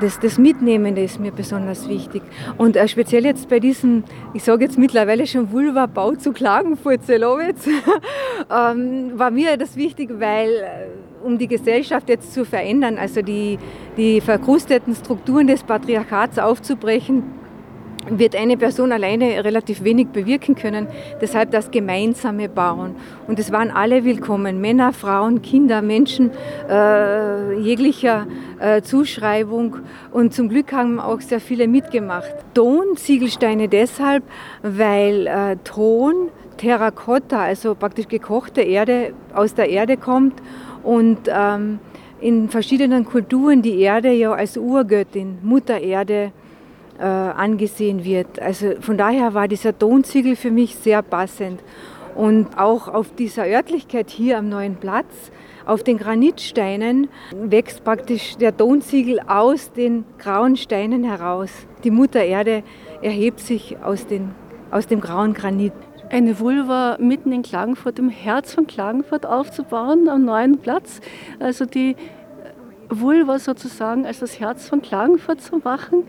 Das, das Mitnehmende ist mir besonders wichtig. Und äh, speziell jetzt bei diesem, ich sage jetzt mittlerweile schon Vulva-Bau zu Klagenfurt-Zelowitz, ähm, war mir das wichtig, weil äh, um die Gesellschaft jetzt zu verändern, also die, die verkrusteten Strukturen des Patriarchats aufzubrechen, wird eine Person alleine relativ wenig bewirken können. Deshalb das gemeinsame Bauen. Und es waren alle willkommen. Männer, Frauen, Kinder, Menschen äh, jeglicher äh, Zuschreibung. Und zum Glück haben auch sehr viele mitgemacht. Ton-Ziegelsteine deshalb, weil äh, Ton, Terrakotta, also praktisch gekochte Erde, aus der Erde kommt und ähm, in verschiedenen Kulturen die Erde ja als Urgöttin, Mutter Erde, äh, angesehen wird. Also von daher war dieser Tonziegel für mich sehr passend. Und auch auf dieser Örtlichkeit hier am neuen Platz, auf den Granitsteinen, wächst praktisch der Tonziegel aus den grauen Steinen heraus. Die Mutter Erde erhebt sich aus, den, aus dem grauen Granit. Eine Vulva mitten in Klagenfurt, im Herz von Klagenfurt aufzubauen, am neuen Platz. Also die Vulva sozusagen als das Herz von Klagenfurt zu machen,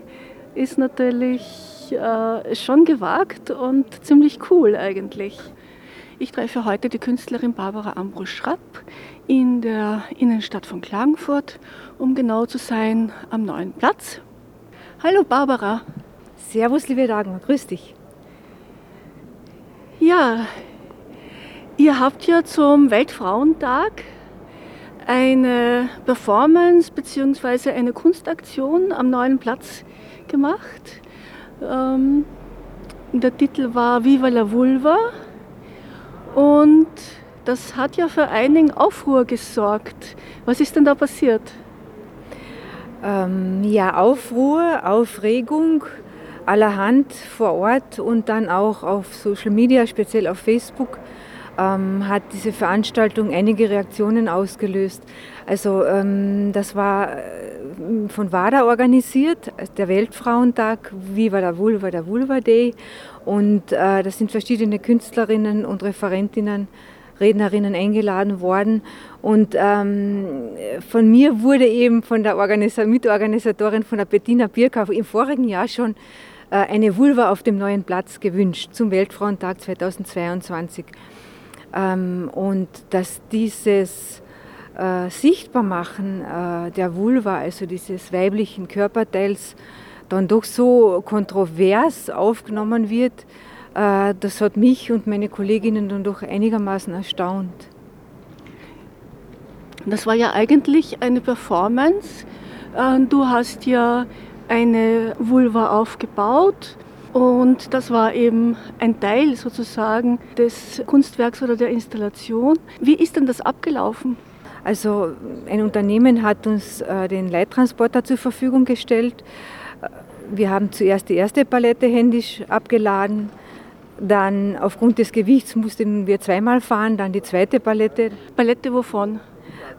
ist natürlich äh, schon gewagt und ziemlich cool eigentlich. Ich treffe heute die Künstlerin Barbara Ambros-Schrapp in der Innenstadt von Klagenfurt, um genau zu sein am neuen Platz. Hallo Barbara. Servus, liebe Dagmar, grüß dich. Ja, ihr habt ja zum Weltfrauentag eine Performance bzw. eine Kunstaktion am neuen Platz gemacht. Ähm, der Titel war Viva la Vulva und das hat ja für einigen Aufruhr gesorgt. Was ist denn da passiert? Ähm, ja, Aufruhr, Aufregung allerhand vor Ort und dann auch auf Social Media, speziell auf Facebook ähm, hat diese Veranstaltung einige Reaktionen ausgelöst. Also ähm, das war äh, von WADA organisiert, der Weltfrauentag, Viva la Vulva, der Vulva Day. Und äh, da sind verschiedene Künstlerinnen und Referentinnen, Rednerinnen eingeladen worden. Und ähm, von mir wurde eben von der Organisa Mitorganisatorin von der Bettina Birkau im vorigen Jahr schon äh, eine Vulva auf dem neuen Platz gewünscht zum Weltfrauentag 2022. Ähm, und dass dieses äh, Sichtbarmachen äh, der Vulva, also dieses weiblichen Körperteils, dann doch so kontrovers aufgenommen wird, äh, das hat mich und meine Kolleginnen dann doch einigermaßen erstaunt. Das war ja eigentlich eine Performance. Äh, du hast ja eine Vulva aufgebaut und das war eben ein Teil sozusagen des Kunstwerks oder der Installation. Wie ist denn das abgelaufen? Also ein Unternehmen hat uns äh, den Leittransporter zur Verfügung gestellt. Äh, wir haben zuerst die erste Palette händisch abgeladen. Dann aufgrund des Gewichts mussten wir zweimal fahren, dann die zweite Palette. Palette wovon?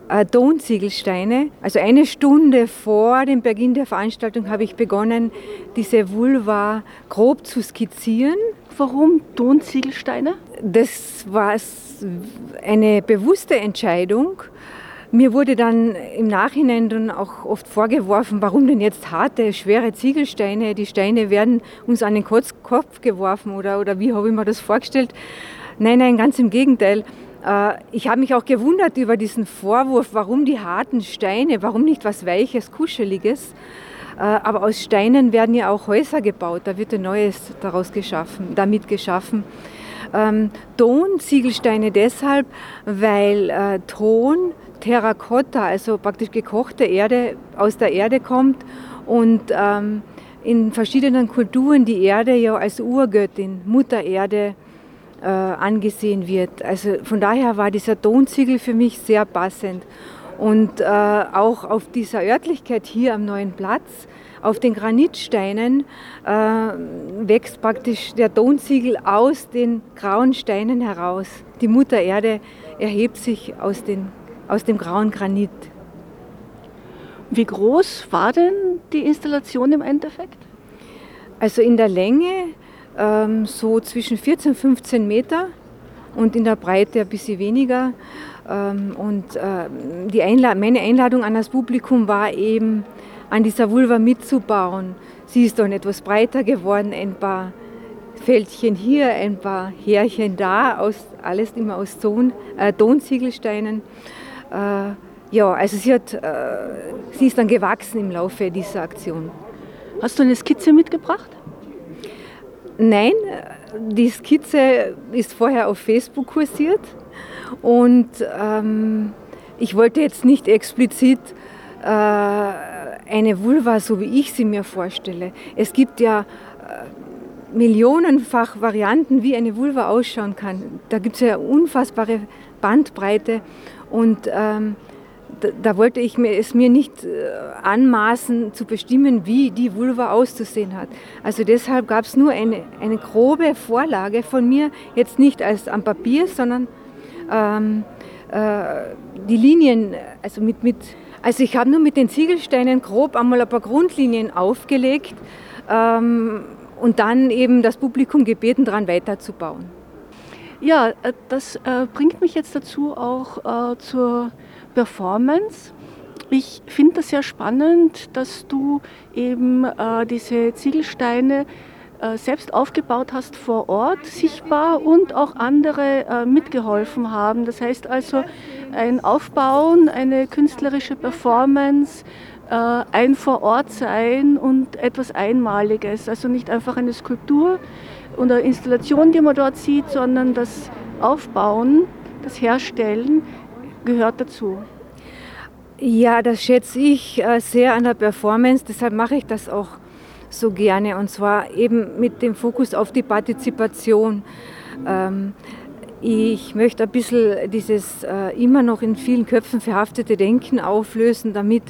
Äh, Tonziegelsteine. Also eine Stunde vor dem Beginn der Veranstaltung habe ich begonnen, diese Vulva grob zu skizzieren. Warum Tonziegelsteine? Das war eine bewusste Entscheidung. Mir wurde dann im Nachhinein dann auch oft vorgeworfen, warum denn jetzt harte, schwere Ziegelsteine? Die Steine werden uns an den Kopf geworfen oder, oder wie habe ich mir das vorgestellt? Nein, nein, ganz im Gegenteil. Äh, ich habe mich auch gewundert über diesen Vorwurf, warum die harten Steine, warum nicht was Weiches, Kuscheliges. Äh, aber aus Steinen werden ja auch Häuser gebaut, da wird ein Neues daraus geschaffen, damit geschaffen. Ähm, Ton, Ziegelsteine deshalb, weil äh, Ton, Terrakotta, also praktisch gekochte Erde, aus der Erde kommt und ähm, in verschiedenen Kulturen die Erde ja als Urgöttin, Mutter Erde, äh, angesehen wird. Also von daher war dieser Tonziegel für mich sehr passend. Und äh, auch auf dieser Örtlichkeit hier am neuen Platz, auf den Granitsteinen äh, wächst praktisch der Tonziegel aus den grauen Steinen heraus. Die Mutter Erde erhebt sich aus, den, aus dem grauen Granit. Wie groß war denn die Installation im Endeffekt? Also in der Länge ähm, so zwischen 14 und 15 Meter und in der Breite ein bisschen weniger. Ähm, und äh, die Einla meine Einladung an das Publikum war eben, an dieser Vulva mitzubauen. Sie ist dann etwas breiter geworden, ein paar Fältchen hier, ein paar Härchen da, aus, alles immer aus Ton, äh, Tonziegelsteinen. Äh, ja, also sie, hat, äh, sie ist dann gewachsen im Laufe dieser Aktion. Hast du eine Skizze mitgebracht? Nein, die Skizze ist vorher auf Facebook kursiert und ähm, ich wollte jetzt nicht explizit äh, eine Vulva, so wie ich sie mir vorstelle. Es gibt ja äh, millionenfach Varianten, wie eine Vulva ausschauen kann. Da gibt es ja unfassbare Bandbreite und ähm, da, wollte ich mir, es mir nicht äh, anmaßen zu bestimmen, wie die Vulva auszusehen hat. Also deshalb gab es nur eine, eine grobe Vorlage von mir, jetzt nicht als am Papier, sondern ähm, äh, die Linien, also mit, mit also ich habe nur mit den Ziegelsteinen grob einmal ein paar Grundlinien aufgelegt ähm, und dann eben das Publikum gebeten, daran weiterzubauen. Ja, äh, das äh, bringt mich jetzt dazu auch äh, zur Performance. Ich finde das sehr spannend, dass du eben äh, diese Ziegelsteine äh, selbst aufgebaut hast vor Ort, sichtbar und auch andere äh, mitgeholfen haben. Das heißt also ein Aufbauen, eine künstlerische Performance, äh, ein Vorortsein und etwas Einmaliges. Also nicht einfach eine Skulptur oder Installation, die man dort sieht, sondern das Aufbauen, das Herstellen gehört dazu. Ja, das schätze ich äh, sehr an der Performance, deshalb mache ich das auch so gerne und zwar eben mit dem Fokus auf die Partizipation. Ähm, ich möchte ein bisschen dieses äh, immer noch in vielen Köpfen verhaftete Denken auflösen, damit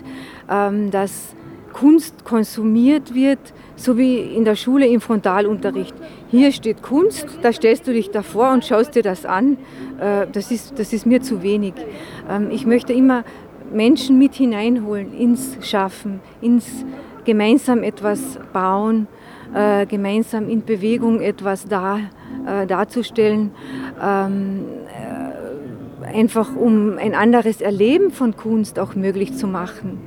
ähm, das Kunst konsumiert wird, so wie in der Schule im Frontalunterricht. Hier steht Kunst, da stellst du dich davor und schaust dir das an. Äh, das, ist, das ist mir zu wenig. Ähm, ich möchte immer Menschen mit hineinholen ins Schaffen, ins gemeinsam etwas bauen, äh, gemeinsam in Bewegung etwas da, äh, darzustellen. Ähm, einfach um ein anderes Erleben von Kunst auch möglich zu machen.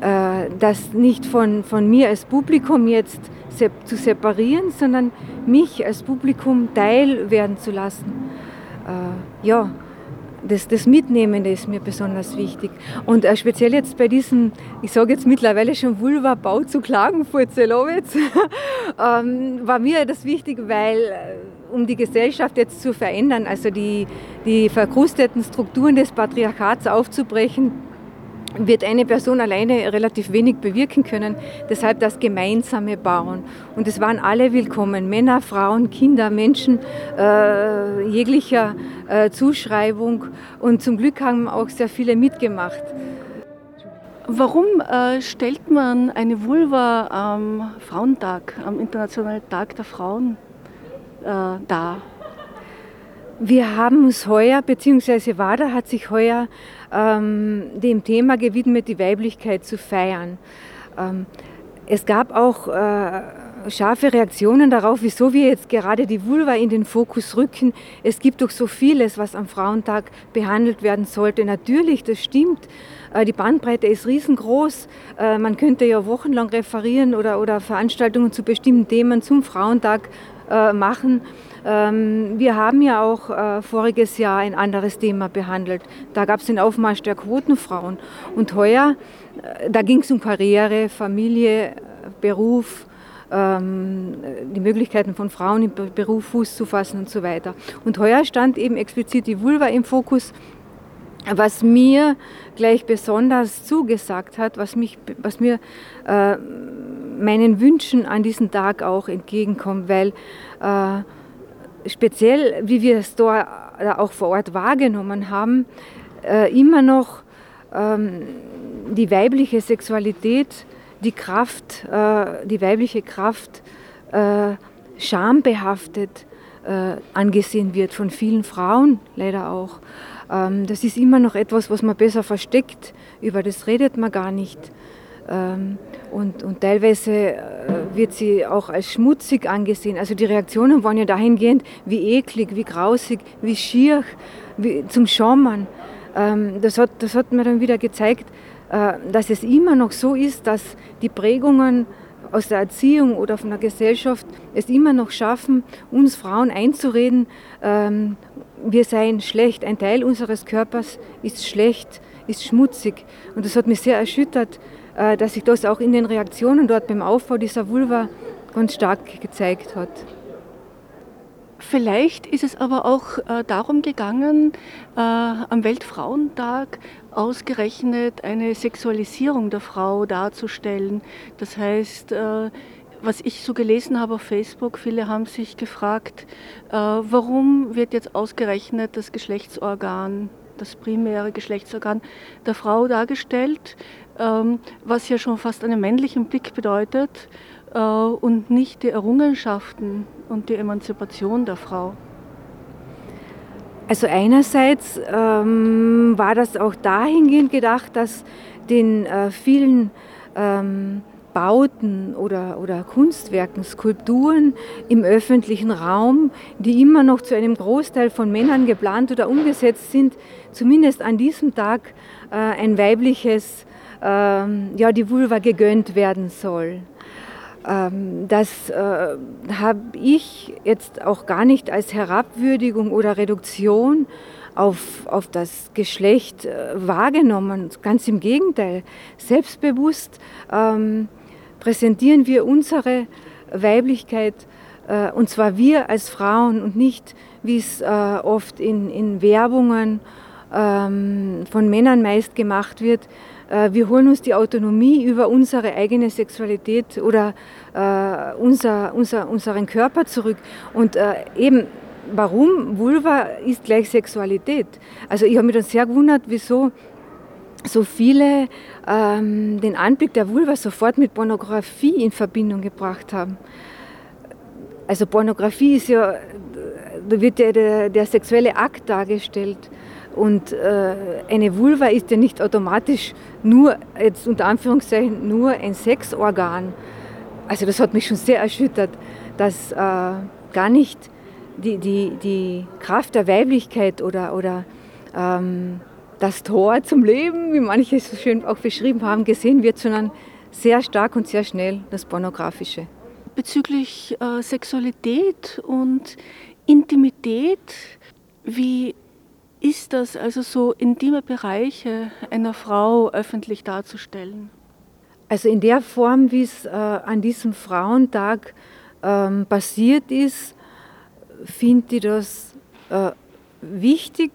Äh, das nicht von, von mir als Publikum jetzt zu separieren, sondern mich als Publikum teil werden zu lassen. Äh, ja, das, das Mitnehmende ist mir besonders wichtig. Und äh, speziell jetzt bei diesem, ich sage jetzt mittlerweile schon Vulva-Bau zu Klagenfurt-Zelowitz, ähm, war mir das wichtig, weil um die Gesellschaft jetzt zu verändern, also die, die verkrusteten Strukturen des Patriarchats aufzubrechen, wird eine Person alleine relativ wenig bewirken können. Deshalb das gemeinsame Bauen. Und es waren alle willkommen, Männer, Frauen, Kinder, Menschen äh, jeglicher äh, Zuschreibung. Und zum Glück haben auch sehr viele mitgemacht. Warum äh, stellt man eine Vulva am Frauentag, am Internationalen Tag der Frauen äh, dar? Wir haben uns heuer, beziehungsweise WADA hat sich heuer ähm, dem Thema gewidmet, die Weiblichkeit zu feiern. Ähm, es gab auch äh, scharfe Reaktionen darauf, wieso wir jetzt gerade die Vulva in den Fokus rücken. Es gibt doch so vieles, was am Frauentag behandelt werden sollte. Natürlich, das stimmt. Äh, die Bandbreite ist riesengroß. Äh, man könnte ja wochenlang referieren oder, oder Veranstaltungen zu bestimmten Themen zum Frauentag äh, machen. Ähm, wir haben ja auch äh, voriges Jahr ein anderes Thema behandelt. Da gab es den Aufmarsch der Quotenfrauen. Und heuer, äh, da ging es um Karriere, Familie, Beruf, ähm, die Möglichkeiten von Frauen im Beruf Fuß zu fassen und so weiter. Und heuer stand eben explizit die Vulva im Fokus, was mir gleich besonders zugesagt hat, was, mich, was mir äh, meinen Wünschen an diesem Tag auch entgegenkommt, weil äh, speziell, wie wir es da auch vor Ort wahrgenommen haben, äh, immer noch ähm, die weibliche Sexualität die Kraft, äh, die weibliche Kraft äh, schambehaftet angesehen wird von vielen Frauen, leider auch. Ähm, das ist immer noch etwas, was man besser versteckt, über das redet man gar nicht. Ähm, und, und teilweise äh, wird sie auch als schmutzig angesehen. Also die Reaktionen waren ja dahingehend, wie eklig, wie grausig, wie schier, wie zum Schaumern. Ähm, das, hat, das hat mir dann wieder gezeigt, äh, dass es immer noch so ist, dass die Prägungen aus der Erziehung oder von der Gesellschaft es immer noch schaffen, uns Frauen einzureden, ähm, wir seien schlecht, ein Teil unseres Körpers ist schlecht, ist schmutzig. Und das hat mich sehr erschüttert, dass sich das auch in den Reaktionen dort beim Aufbau dieser Vulva ganz stark gezeigt hat. Vielleicht ist es aber auch äh, darum gegangen, äh, am Weltfrauentag ausgerechnet eine Sexualisierung der Frau darzustellen. Das heißt, äh, was ich so gelesen habe auf Facebook, viele haben sich gefragt, äh, warum wird jetzt ausgerechnet das Geschlechtsorgan, das primäre Geschlechtsorgan der Frau dargestellt, was ja schon fast einen männlichen Blick bedeutet äh, und nicht die Errungenschaften und die Emanzipation der Frau. Also einerseits ähm, war das auch dahingehend gedacht, dass den äh, vielen ähm, Bauten oder, oder Kunstwerken, Skulpturen im öffentlichen Raum, die immer noch zu einem Großteil von Männern geplant oder umgesetzt sind, zumindest an diesem Tag äh, ein weibliches, ja, die Vulva gegönnt werden soll. Ähm, das äh, habe ich jetzt auch gar nicht als Herabwürdigung oder Reduktion auf, auf das Geschlecht äh, wahrgenommen. Ganz im Gegenteil. Selbstbewusst ähm, präsentieren wir unsere Weiblichkeit äh, und zwar wir als Frauen und nicht, wie es oft in, in Werbungen ähm, von Männern meist gemacht wird, wir holen uns die Autonomie über unsere eigene Sexualität oder äh, unser, unser, unseren Körper zurück. Und äh, eben, warum Vulva ist gleich Sexualität? Also ich habe mich dann sehr gewundert, wieso so viele ähm, den Anblick der Vulva sofort mit Pornografie in Verbindung gebracht haben. Also Pornografie ist ja, da wird ja der, der sexuelle Akt dargestellt. Und äh, eine Vulva ist ja nicht automatisch nur, jetzt unter Anführungszeichen, nur ein Sexorgan. Also das hat mich schon sehr erschüttert, dass äh, gar nicht die, die, die Kraft der Weiblichkeit oder, oder ähm, das Tor zum Leben, wie manche es so schön auch beschrieben haben, gesehen wird, sondern sehr stark und sehr schnell das Pornografische. Bezüglich äh, Sexualität und Intimität, wie ist das also so intime Bereiche einer Frau öffentlich darzustellen? Also in der Form, wie es äh, an diesem Frauentag ähm, passiert ist, finde ich das äh, wichtig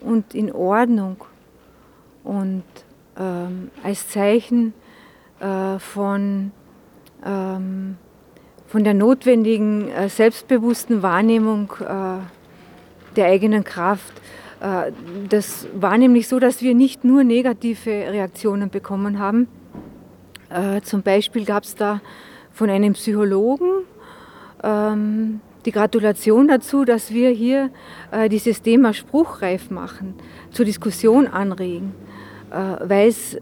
und in Ordnung und ähm, als Zeichen äh, von, ähm, von der notwendigen äh, selbstbewussten Wahrnehmung äh, der eigenen Kraft. Äh, das war nämlich so, dass wir nicht nur negative Reaktionen bekommen haben. Äh, zum Beispiel gab es da von einem Psychologen ähm, die Gratulation dazu, dass wir hier äh, dieses Thema spruchreif machen, zur Diskussion anregen, weil es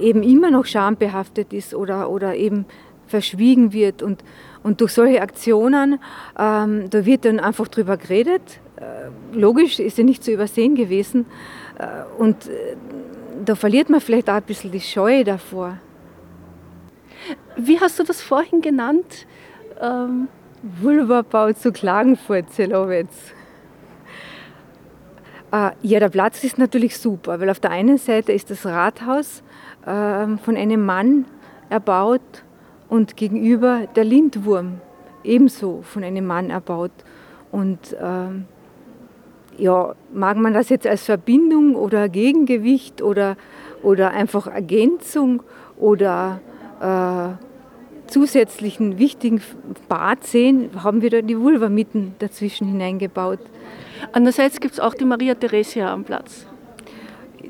eben immer noch schambehaftet ist oder, oder eben verschwiegen wird. Und, und durch solche Aktionen, ähm, da wird dann einfach drüber geredet, logisch ist ja nicht zu übersehen gewesen. Äh, und äh, da verliert man vielleicht auch ein bisschen die Scheu davor. Wie hast du das vorhin genannt? Ähm Vulvabau zu Klagenfurt, Zelowitz. Ja, der Platz ist natürlich super, weil auf der einen Seite ist das Rathaus ähm, von einem Mann erbaut und gegenüber der Lindwurm ebenso von einem Mann erbaut. Und ähm, ja, mag man das jetzt als Verbindung oder Gegengewicht oder, oder einfach Ergänzung oder äh, zusätzlichen wichtigen Bad sehen, haben wir da die Vulva mitten dazwischen hineingebaut. Andererseits gibt es auch die Maria Theresia am Platz.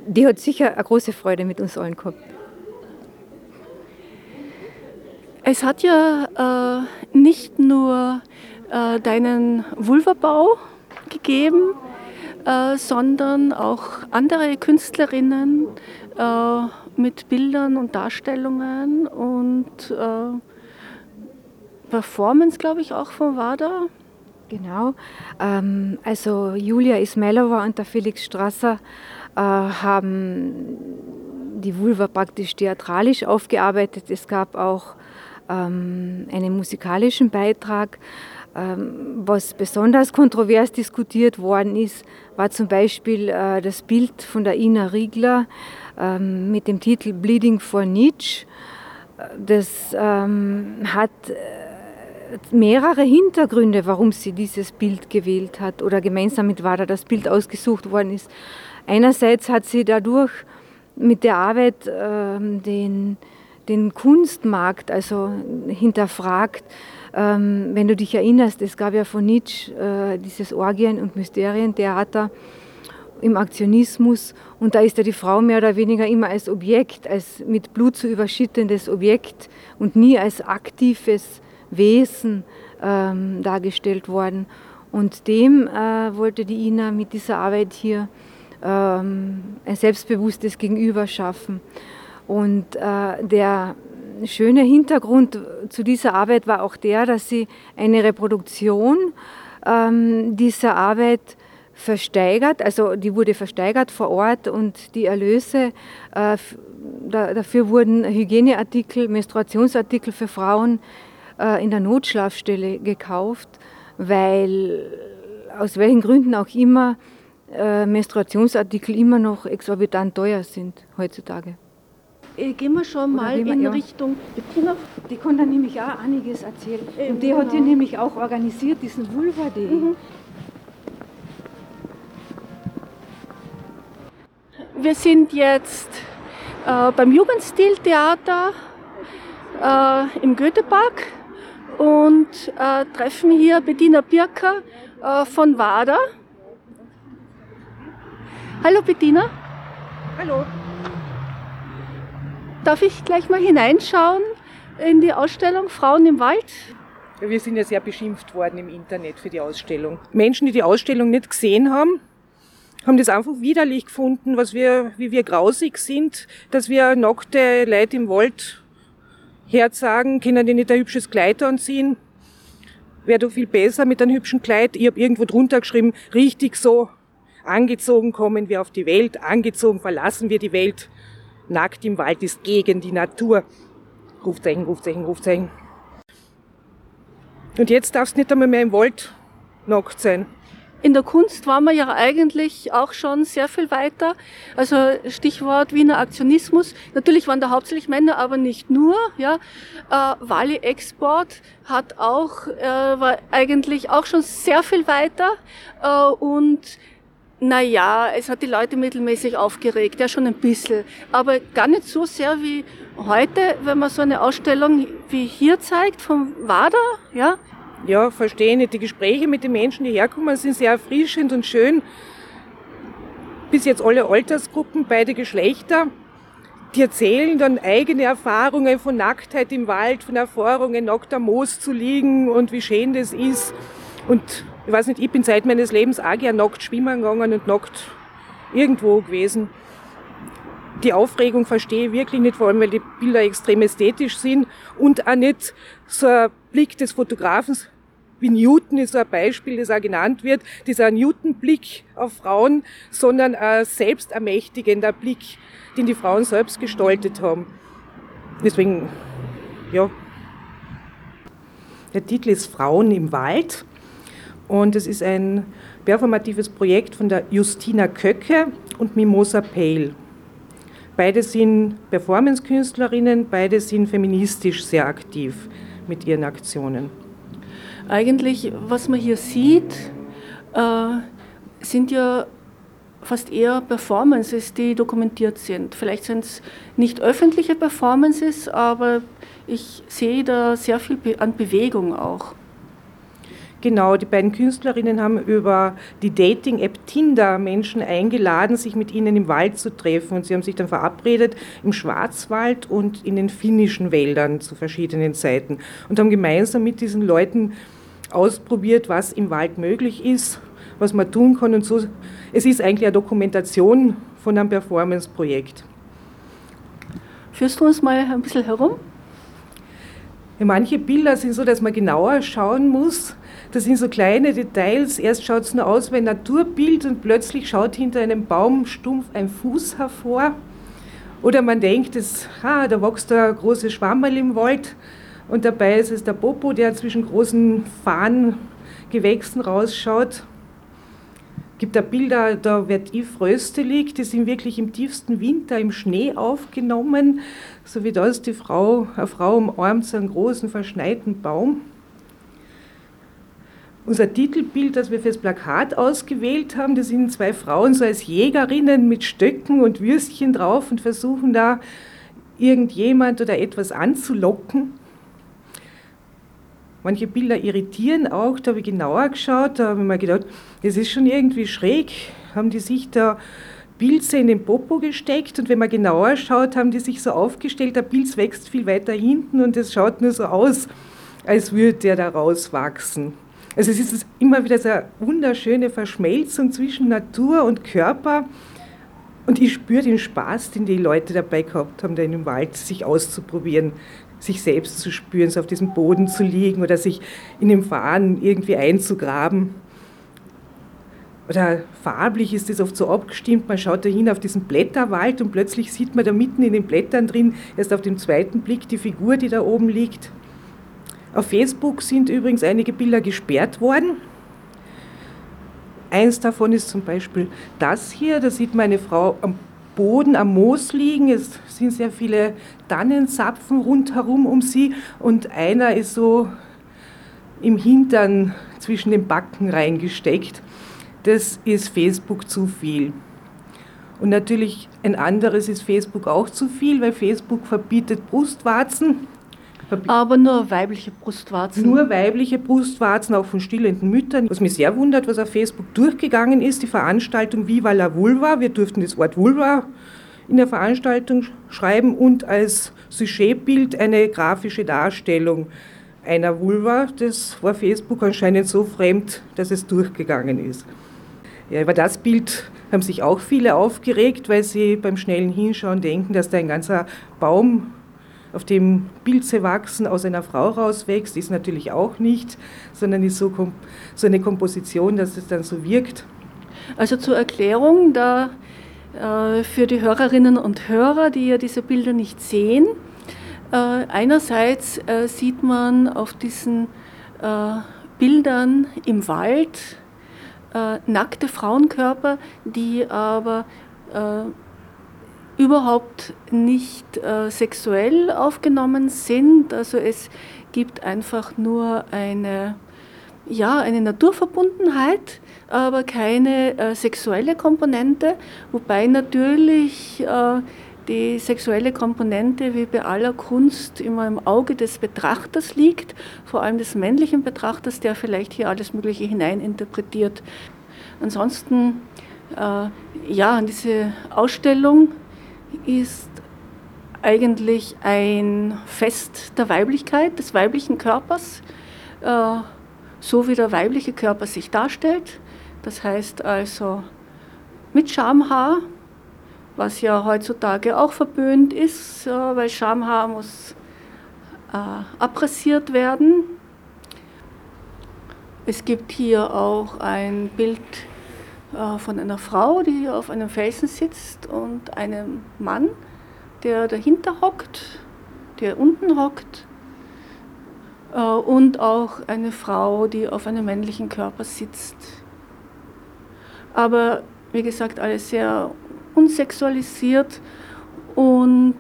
Die hat sicher eine große Freude mit uns allen gehabt. Es hat ja äh, nicht nur äh, deinen Vulvabau gegeben, äh, sondern auch andere Künstlerinnen äh, mit Bildern und Darstellungen und äh, Performance, glaube ich, auch von WADA. Genau. Ähm, also Julia Ismailova und der Felix Strasser haben die Vulva praktisch theatralisch aufgearbeitet. Es gab auch ähm, einen musikalischen Beitrag. Ähm, was besonders kontrovers diskutiert worden ist, war zum Beispiel äh, das Bild von der Ina Riegler ähm, mit dem Titel Bleeding for Nietzsche. Das ähm, hat äh, mehrere Hintergründe, warum sie dieses Bild gewählt hat oder gemeinsam mit Wada das Bild ausgesucht worden ist. Einerseits hat sie dadurch mit der Arbeit den, den Kunstmarkt also hinterfragt, ähm, wenn du dich erinnerst, es gab ja von Nietzsche äh, dieses Orgien- und Mysterientheater im Aktionismus und da ist ja die Frau mehr oder weniger immer als Objekt, als mit Blut zu überschüttendes Objekt und nie als aktives Wesen ähm, dargestellt worden. Und dem äh, wollte die Ina mit dieser Arbeit hier ähm, ein selbstbewusstes Gegenüber schaffen. Und äh, der schöne Hintergrund zu dieser Arbeit war auch der, dass sie eine Reproduktion ähm, dieser Arbeit versteigert, also die wurde versteigert vor Ort und die Erlöse, äh, da, dafür wurden Hygieneartikel, Menstruationsartikel für Frauen äh, in der Notschlafstelle gekauft, weil aus welchen Gründen auch immer äh, Menstruationsartikel immer noch exorbitant teuer sind heutzutage. Äh, gehen wir schon Oder mal in ja. Richtung Bettina. Die konnte nämlich auch einiges erzählen. Eben, und die genau. hat ja nämlich auch organisiert, diesen Vulva-Day. Mhm. Wir sind jetzt äh, beim Jugendstiltheater äh, im Goethepark und äh, treffen hier Bettina Birker äh, von WADA. Hallo Bettina. Hallo. Darf ich gleich mal hineinschauen in die Ausstellung Frauen im Wald? Wir sind ja sehr beschimpft worden im Internet für die Ausstellung. Menschen, die die Ausstellung nicht gesehen haben, haben das einfach widerlich gefunden, was wir, wie wir grausig sind, dass wir nackte Leute im Wald herzagen, können die nicht ein hübsches Kleid anziehen. Wäre doch viel besser mit einem hübschen Kleid. Ich habe irgendwo drunter geschrieben, richtig so angezogen kommen wir auf die Welt, angezogen verlassen wir die Welt. Nackt im Wald ist gegen die Natur. Rufzeichen, Rufzeichen, Rufzeichen. Und jetzt darfst du nicht einmal mehr im Wald nackt sein. In der Kunst waren wir ja eigentlich auch schon sehr viel weiter. Also Stichwort Wiener Aktionismus. Natürlich waren da hauptsächlich Männer, aber nicht nur. Ja, äh, Wally Export hat auch äh, war eigentlich auch schon sehr viel weiter äh, und naja, es hat die Leute mittelmäßig aufgeregt, ja schon ein bisschen, aber gar nicht so sehr wie heute, wenn man so eine Ausstellung wie hier zeigt vom WADA, ja. Ja, verstehe nicht. Die Gespräche mit den Menschen, die herkommen, sind sehr erfrischend und schön. Bis jetzt alle Altersgruppen, beide Geschlechter. Die erzählen dann eigene Erfahrungen von Nacktheit im Wald, von Erfahrungen, nackt am Moos zu liegen und wie schön das ist. Und ich weiß nicht, ich bin seit meines Lebens auch gern nackt schwimmen gegangen und nackt irgendwo gewesen. Die Aufregung verstehe ich wirklich nicht, vor allem weil die Bilder extrem ästhetisch sind und auch nicht so ein Blick des Fotografen wie Newton ist so ein Beispiel, das auch genannt wird, dieser Newton-Blick auf Frauen, sondern ein selbstermächtigender Blick, den die Frauen selbst gestaltet haben. Deswegen, ja. Der Titel ist Frauen im Wald und es ist ein performatives Projekt von der Justina Köcke und Mimosa Pale. Beide sind Performance-Künstlerinnen, beide sind feministisch sehr aktiv mit ihren Aktionen. Eigentlich, was man hier sieht, äh, sind ja fast eher Performances, die dokumentiert sind. Vielleicht sind es nicht öffentliche Performances, aber ich sehe da sehr viel an Bewegung auch. Genau, die beiden Künstlerinnen haben über die Dating-App Tinder Menschen eingeladen, sich mit ihnen im Wald zu treffen. Und sie haben sich dann verabredet im Schwarzwald und in den finnischen Wäldern zu verschiedenen Zeiten und haben gemeinsam mit diesen Leuten ausprobiert, was im Wald möglich ist, was man tun kann. Und so, es ist eigentlich eine Dokumentation von einem Performance-Projekt. Führst du uns mal ein bisschen herum? Manche Bilder sind so, dass man genauer schauen muss. Das sind so kleine Details. Erst schaut es nur aus wie ein Naturbild und plötzlich schaut hinter einem Baumstumpf ein Fuß hervor. Oder man denkt, das, ah, da wächst ein großes Schwammerl im Wald und dabei ist es der Popo, der zwischen großen Farngewächsen rausschaut. Es gibt da Bilder, da wird Yves Röstelig, die sind wirklich im tiefsten Winter im Schnee aufgenommen, so wie da ist die Frau, eine Frau umarmt so einen großen verschneiten Baum. Unser Titelbild, das wir fürs Plakat ausgewählt haben, das sind zwei Frauen so als Jägerinnen mit Stöcken und Würstchen drauf und versuchen da irgendjemand oder etwas anzulocken. Manche Bilder irritieren auch, da habe ich genauer geschaut, da habe ich mir gedacht, das ist schon irgendwie schräg, haben die sich da Pilze in den Popo gesteckt und wenn man genauer schaut, haben die sich so aufgestellt, der Pilz wächst viel weiter hinten und es schaut nur so aus, als würde der da rauswachsen. Also es ist immer wieder so eine wunderschöne Verschmelzung zwischen Natur und Körper. Und ich spüre den Spaß, den die Leute dabei gehabt haben, da in dem Wald sich auszuprobieren, sich selbst zu spüren, so auf diesem Boden zu liegen oder sich in dem Fahren irgendwie einzugraben. Oder farblich ist es oft so abgestimmt, man schaut da hin auf diesen Blätterwald und plötzlich sieht man da mitten in den Blättern drin, erst auf dem zweiten Blick die Figur, die da oben liegt. Auf Facebook sind übrigens einige Bilder gesperrt worden. Eins davon ist zum Beispiel das hier, da sieht man eine Frau am Boden, am Moos liegen. Es sind sehr viele Tannenzapfen rundherum um sie und einer ist so im Hintern zwischen den Backen reingesteckt. Das ist Facebook zu viel. Und natürlich ein anderes ist Facebook auch zu viel, weil Facebook verbietet Brustwarzen. Aber nur weibliche Brustwarzen. Nur weibliche Brustwarzen, auch von stillenden Müttern. Was mich sehr wundert, was auf Facebook durchgegangen ist, die Veranstaltung Viva la Vulva. Wir durften das Wort Vulva in der Veranstaltung schreiben und als Sujetbild eine grafische Darstellung einer Vulva. Das war Facebook anscheinend so fremd, dass es durchgegangen ist. Ja, über das Bild haben sich auch viele aufgeregt, weil sie beim schnellen Hinschauen denken, dass da ein ganzer Baum auf dem Pilze wachsen, aus einer Frau rauswächst, ist natürlich auch nicht, sondern ist so, so eine Komposition, dass es dann so wirkt. Also zur Erklärung, da äh, für die Hörerinnen und Hörer, die ja diese Bilder nicht sehen, äh, einerseits äh, sieht man auf diesen äh, Bildern im Wald äh, nackte Frauenkörper, die aber äh, überhaupt nicht äh, sexuell aufgenommen sind. Also es gibt einfach nur eine, ja, eine Naturverbundenheit, aber keine äh, sexuelle Komponente, wobei natürlich äh, die sexuelle Komponente wie bei aller Kunst immer im Auge des Betrachters liegt, vor allem des männlichen Betrachters, der vielleicht hier alles Mögliche hineininterpretiert. Ansonsten, äh, ja, diese Ausstellung ist eigentlich ein Fest der Weiblichkeit, des weiblichen Körpers, äh, so wie der weibliche Körper sich darstellt. Das heißt also mit Schamhaar, was ja heutzutage auch verböhnt ist, äh, weil Schamhaar muss äh, abrasiert werden. Es gibt hier auch ein Bild von einer Frau, die auf einem Felsen sitzt und einem Mann, der dahinter hockt, der unten hockt äh, und auch eine Frau, die auf einem männlichen Körper sitzt. Aber wie gesagt, alles sehr unsexualisiert und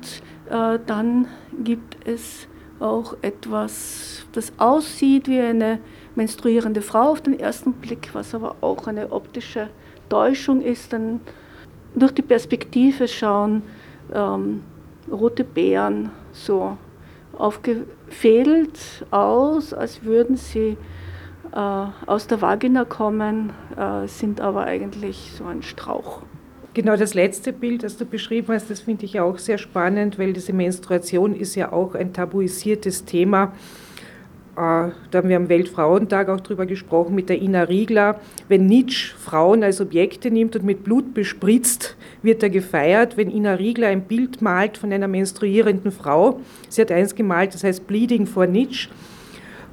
äh, dann gibt es auch etwas, das aussieht wie eine menstruierende Frau auf den ersten Blick, was aber auch eine optische Täuschung ist, dann durch die Perspektive schauen ähm, rote Beeren so aufgefädelt aus, als würden sie äh, aus der Vagina kommen, äh, sind aber eigentlich so ein Strauch. Genau das letzte Bild, das du beschrieben hast, das finde ich auch sehr spannend, weil diese Menstruation ist ja auch ein tabuisiertes Thema. Äh, da haben wir am Weltfrauentag auch drüber gesprochen mit der Ina Riegler. Wenn Nietzsche Frauen als Objekte nimmt und mit Blut bespritzt, wird er gefeiert. Wenn Ina Riegler ein Bild malt von einer menstruierenden Frau, sie hat eins gemalt, das heißt Bleeding for Nietzsche,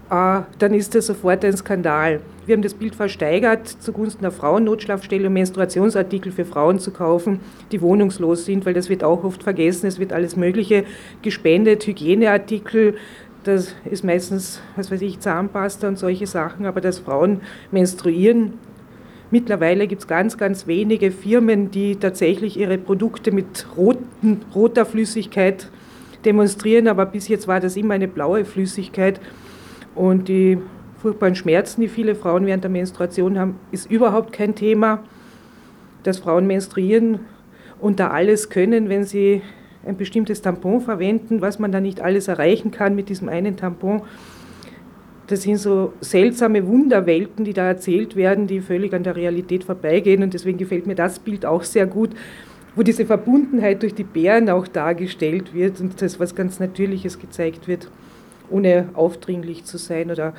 äh, dann ist das sofort ein Skandal. Wir haben das Bild versteigert zugunsten der Frauennotschlafstelle, um Menstruationsartikel für Frauen zu kaufen, die wohnungslos sind, weil das wird auch oft vergessen. Es wird alles Mögliche gespendet, Hygieneartikel, das ist meistens, was weiß ich, Zahnpasta und solche Sachen, aber dass Frauen menstruieren, Mittlerweile gibt es ganz, ganz wenige Firmen, die tatsächlich ihre Produkte mit roten, roter Flüssigkeit demonstrieren, aber bis jetzt war das immer eine blaue Flüssigkeit. Und die furchtbaren Schmerzen, die viele Frauen während der Menstruation haben, ist überhaupt kein Thema. Dass Frauen menstruieren und da alles können, wenn sie ein bestimmtes Tampon verwenden, was man da nicht alles erreichen kann mit diesem einen Tampon. Das sind so seltsame Wunderwelten, die da erzählt werden, die völlig an der Realität vorbeigehen. Und deswegen gefällt mir das Bild auch sehr gut, wo diese Verbundenheit durch die Bären auch dargestellt wird und das was ganz Natürliches gezeigt wird, ohne aufdringlich zu sein oder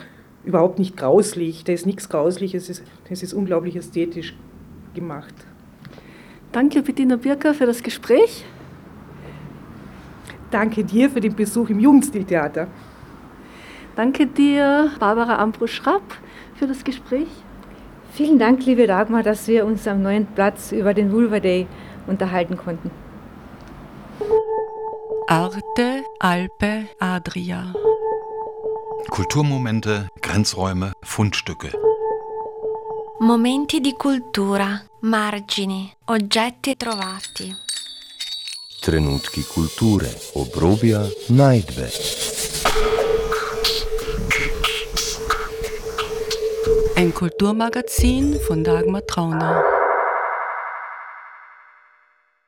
überhaupt nicht grauslich. Da ist nichts Grausliches, es ist unglaublich ästhetisch gemacht. Danke, Bettina Birker, für das Gespräch. Danke dir für den Besuch im Jugendstiltheater. Danke dir, Barbara Ambro-Schrapp, für das Gespräch. Vielen Dank, liebe Dagmar, dass wir uns am neuen Platz über den Vulva Day unterhalten konnten. Arte, Alpe, Adria. Kulturmomente, Grenzräume, Fundstücke. Momenti di cultura, margini, oggetti trovati. Trenutki kulture, obrobja, najdbe. Ein Kulturmagazin von Dagmar Trauner.